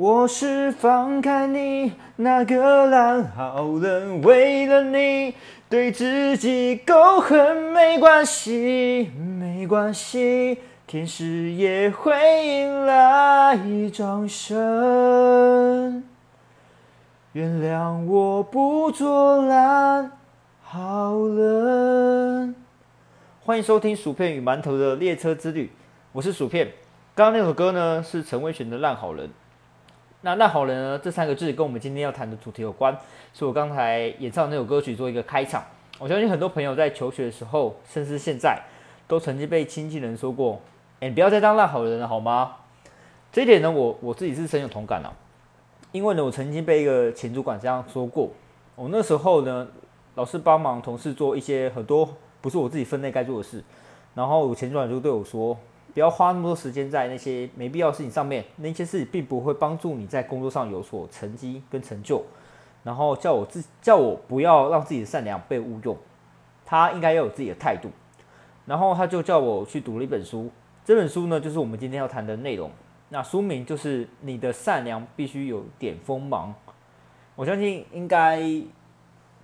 我是放开你那个烂好人，为了你对自己够狠，没关系，没关系，天使也会迎来掌声。原谅我不做烂好人。欢迎收听薯片与馒头的列车之旅，我是薯片。刚刚那首歌呢是陈慧娴的《烂好人》。那烂好人呢？这三个字跟我们今天要谈的主题有关，所以我刚才演唱那首歌曲做一个开场。我相信很多朋友在求学的时候，甚至现在，都曾经被亲戚人说过：“哎，你不要再当烂好人了，好吗？”这一点呢，我我自己是深有同感啊。因为呢，我曾经被一个前主管这样说过。我那时候呢，老是帮忙同事做一些很多不是我自己分内该做的事，然后前主管就对我说。不要花那么多时间在那些没必要的事情上面，那些事情并不会帮助你在工作上有所成绩跟成就。然后叫我自叫我不要让自己的善良被误用，他应该要有自己的态度。然后他就叫我去读了一本书，这本书呢就是我们今天要谈的内容。那书名就是《你的善良必须有点锋芒》。我相信应该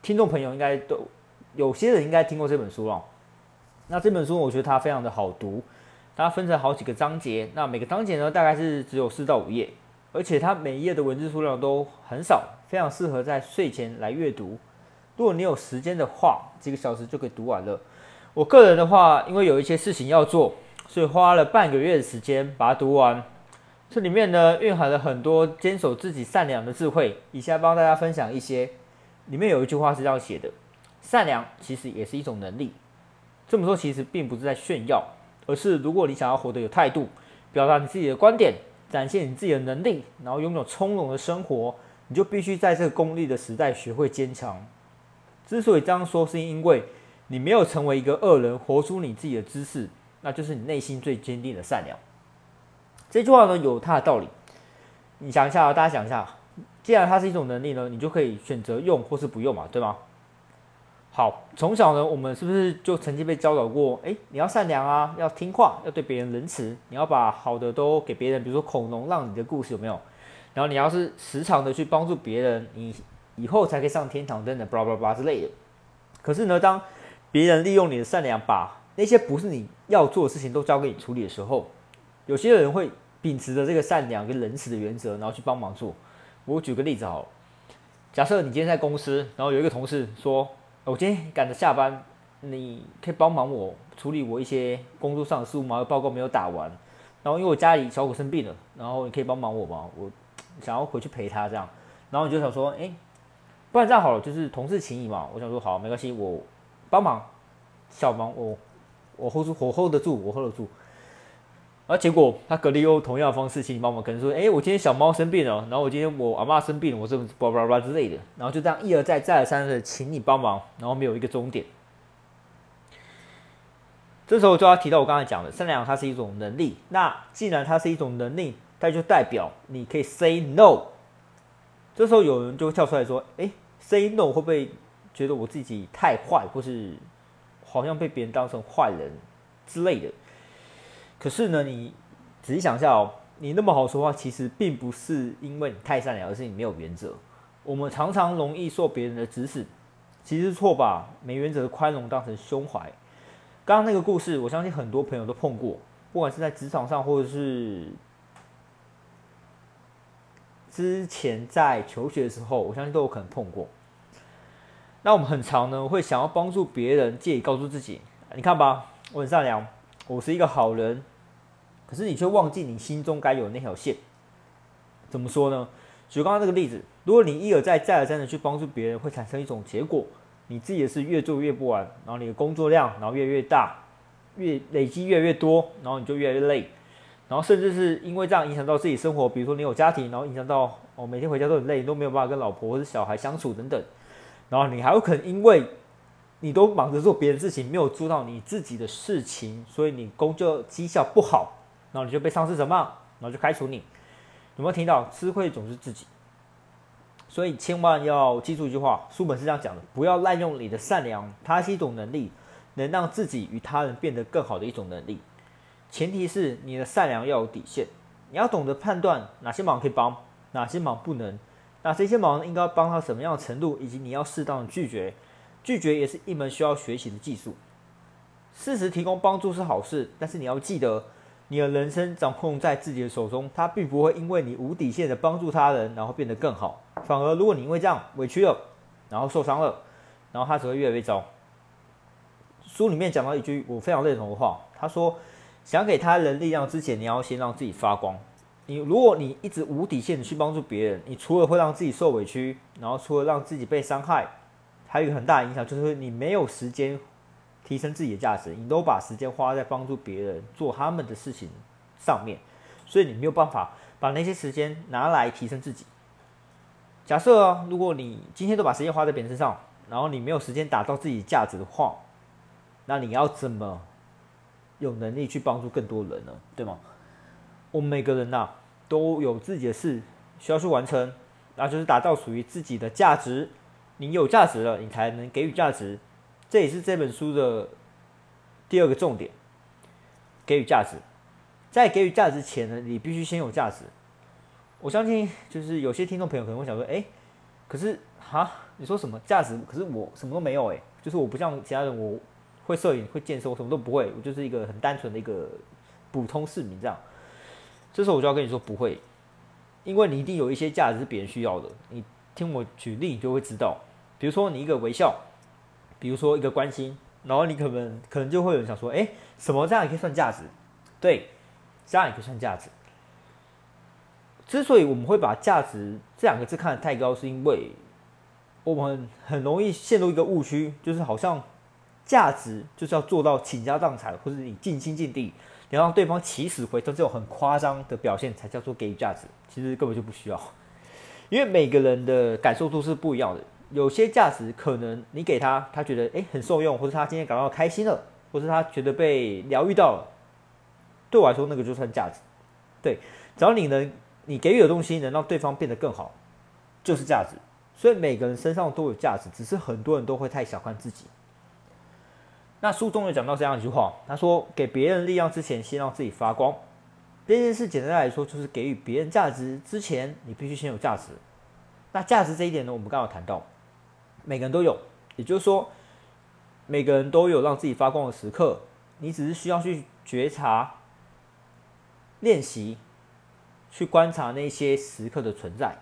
听众朋友应该都有些人应该听过这本书了。那这本书我觉得它非常的好读。它分成好几个章节，那每个章节呢，大概是只有四到五页，而且它每一页的文字数量都很少，非常适合在睡前来阅读。如果你有时间的话，几个小时就可以读完了。我个人的话，因为有一些事情要做，所以花了半个月的时间把它读完。这里面呢，蕴含了很多坚守自己善良的智慧。以下帮大家分享一些，里面有一句话是这样写的：善良其实也是一种能力。这么说其实并不是在炫耀。而是，如果你想要活得有态度，表达你自己的观点，展现你自己的能力，然后拥有从容的生活，你就必须在这个功利的时代学会坚强。之所以这样说，是因为你没有成为一个恶人，活出你自己的姿势，那就是你内心最坚定的善良。这句话呢，有它的道理。你想一下，大家想一下，既然它是一种能力呢，你就可以选择用或是不用嘛，对吗？好，从小呢，我们是不是就曾经被教导过？哎，你要善良啊，要听话，要对别人仁慈，你要把好的都给别人。比如说恐龙让你的故事有没有？然后你要是时常的去帮助别人，你以后才可以上天堂等等巴拉巴拉之类的。可是呢，当别人利用你的善良，把那些不是你要做的事情都交给你处理的时候，有些人会秉持着这个善良跟仁慈的原则，然后去帮忙做。我举个例子好，假设你今天在公司，然后有一个同事说。我今天赶着下班，你可以帮忙我处理我一些工作上的事务吗？报告没有打完，然后因为我家里小狗生病了，然后你可以帮忙我吗？我想要回去陪他这样，然后你就想说，哎，不然这样好了，就是同事情谊嘛。我想说好，没关系，我帮忙，小忙我我 hold 住，我 hold 得住，我 hold 得住。而结果他隔离又同样的方式请你帮忙，可能说，哎，我今天小猫生病了，然后我今天我阿妈生病了，我这叭叭叭之类的，然后就这样一而再再而三的请你帮忙，然后没有一个终点。这时候就要提到我刚才讲的，善良它是一种能力，那既然它是一种能力，它就代表你可以 say no。这时候有人就会跳出来说，哎，say no 会不会觉得我自己太坏，或是好像被别人当成坏人之类的？可是呢，你仔细想一下哦，你那么好说话，其实并不是因为你太善良，而是你没有原则。我们常常容易受别人的指使，其实错把没原则的宽容当成胸怀。刚刚那个故事，我相信很多朋友都碰过，不管是在职场上，或者是之前在求学的时候，我相信都有可能碰过。那我们很常呢，会想要帮助别人，借以告诉自己：你看吧，我很善良。我是一个好人，可是你却忘记你心中该有那条线。怎么说呢？举刚刚这个例子，如果你一而再、再而三的去帮助别人，会产生一种结果：你自己的事越做越不完，然后你的工作量然后越越大，越累积越越多，然后你就越来越累，然后甚至是因为这样影响到自己生活，比如说你有家庭，然后影响到哦每天回家都很累，都没有办法跟老婆或者小孩相处等等，然后你还有可能因为。你都忙着做别的事情，没有做到你自己的事情，所以你工作绩效不好，然后你就被上司什么，然后就开除你。有没有听到？吃亏总是自己，所以千万要记住一句话，书本是这样讲的：不要滥用你的善良，它是一种能力，能让自己与他人变得更好的一种能力。前提是你的善良要有底线，你要懂得判断哪些忙可以帮，哪些忙不能？那这些忙应该帮到什么样的程度？以及你要适当的拒绝，拒绝也是一门需要学习的技术。适时提供帮助是好事，但是你要记得，你的人生掌控在自己的手中，它并不会因为你无底线的帮助他人，然后变得更好。反而，如果你因为这样委屈了，然后受伤了，然后他只会越来越糟。书里面讲到一句我非常认同的话，他说：“想给他人力量之前，你要先让自己发光。你如果你一直无底线的去帮助别人，你除了会让自己受委屈，然后除了让自己被伤害，还有一个很大的影响就是你没有时间。”提升自己的价值，你都把时间花在帮助别人做他们的事情上面，所以你没有办法把那些时间拿来提升自己。假设啊，如果你今天都把时间花在别人身上，然后你没有时间打造自己价值的话，那你要怎么有能力去帮助更多人呢？对吗？我们每个人呐都有自己的事需要去完成，那就是打造属于自己的价值。你有价值了，你才能给予价值。这也是这本书的第二个重点，给予价值。在给予价值前呢，你必须先有价值。我相信，就是有些听众朋友可能会想说：“哎，可是哈，你说什么价值？可是我什么都没有哎，就是我不像其他人，我会摄影、会健身，我什么都不会，我就是一个很单纯的一个普通市民这样。”这时候我就要跟你说，不会，因为你一定有一些价值是别人需要的。你听我举例，你就会知道。比如说，你一个微笑。比如说一个关心，然后你可能可能就会有人想说，哎，什么这样也可以算价值？对，这样也可以算价值。之所以我们会把价值这两个字看得太高，是因为我们很容易陷入一个误区，就是好像价值就是要做到倾家荡产，或者你尽心尽力，你让对方起死回生这种很夸张的表现才叫做给予价值。其实根本就不需要，因为每个人的感受度是不一样的。有些价值可能你给他，他觉得诶很受用，或者他今天感到开心了，或是他觉得被疗愈到了，对我来说那个就算价值。对，只要你能你给予的东西能让对方变得更好，就是价值。所以每个人身上都有价值，只是很多人都会太小看自己。那书中有讲到这样一句话，他说：“给别人力量之前，先让自己发光。”这件事简单来说，就是给予别人价值之前，你必须先有价值。那价值这一点呢，我们刚刚谈到。每个人都有，也就是说，每个人都有让自己发光的时刻。你只是需要去觉察、练习、去观察那些时刻的存在，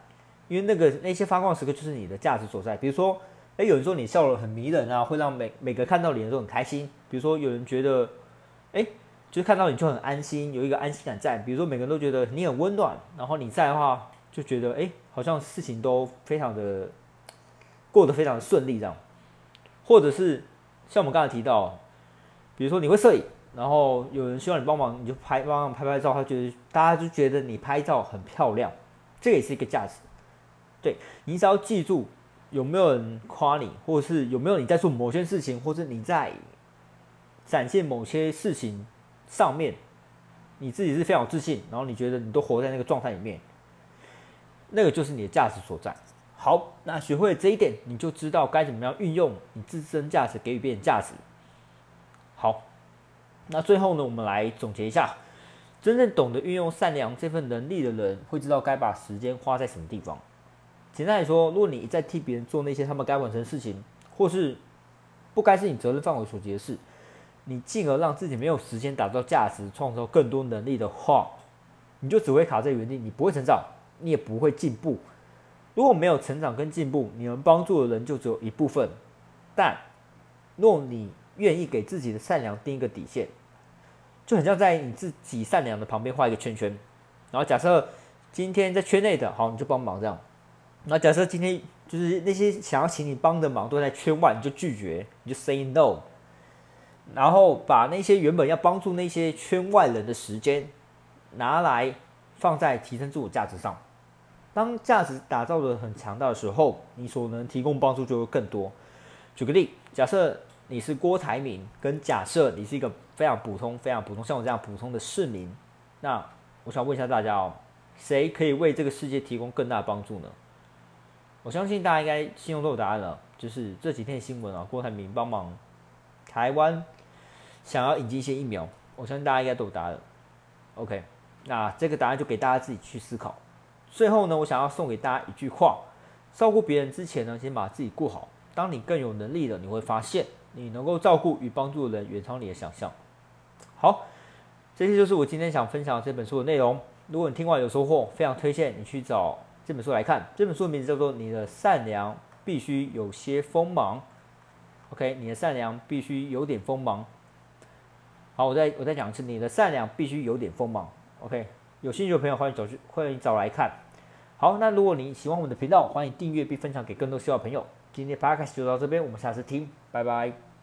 因为那个那些发光的时刻就是你的价值所在。比如说，诶，有人说你笑容很迷人啊，会让每每个看到你的都很开心。比如说，有人觉得，诶，就是看到你就很安心，有一个安心感在。比如说，每个人都觉得你很温暖，然后你在的话，就觉得诶，好像事情都非常的。过得非常的顺利，这样，或者是像我们刚才提到，比如说你会摄影，然后有人需要你帮忙，你就拍帮忙拍拍照，他觉得大家就觉得你拍照很漂亮，这也是一个价值。对你只要记住有没有人夸你，或者是有没有你在做某些事情，或者你在展现某些事情上面，你自己是非常有自信，然后你觉得你都活在那个状态里面，那个就是你的价值所在。好，那学会这一点，你就知道该怎么样运用你自身价值给予别人价值。好，那最后呢，我们来总结一下：真正懂得运用善良这份能力的人，会知道该把时间花在什么地方。简单来说，如果你在替别人做那些他们该完成的事情，或是不该是你责任范围所及的事，你进而让自己没有时间打造价值、创造更多能力的话，你就只会卡在原地，你不会成长，你也不会进步。如果没有成长跟进步，你能帮助的人就只有一部分。但若你愿意给自己的善良定一个底线，就很像在你自己善良的旁边画一个圈圈。然后假设今天在圈内的，好，你就帮忙这样。那假设今天就是那些想要请你帮的忙都在圈外，你就拒绝，你就 say no。然后把那些原本要帮助那些圈外人的时间拿来放在提升自我价值上。当价值打造的很强大的时候，你所能提供帮助就会更多。举个例，假设你是郭台铭，跟假设你是一个非常普通、非常普通，像我这样普通的市民，那我想问一下大家哦，谁可以为这个世界提供更大的帮助呢？我相信大家应该心中都有答案了，就是这几天新闻啊，郭台铭帮忙台湾想要引进一些疫苗，我相信大家应该都有答案。OK，那这个答案就给大家自己去思考。最后呢，我想要送给大家一句话：照顾别人之前呢，先把自己顾好。当你更有能力了，你会发现你能够照顾与帮助的人远超你的想象。好，这些就是我今天想分享这本书的内容。如果你听完有收获，非常推荐你去找这本书来看。这本书的名字叫做《你的善良必须有些锋芒》。OK，你的善良必须有点锋芒。好，我再我再讲一次，你的善良必须有点锋芒。OK，有兴趣的朋友欢迎走去，欢迎找来看。好，那如果你喜欢我们的频道，欢迎订阅并分享给更多需要的朋友。今天 p o d c a s 就到这边，我们下次听，拜拜。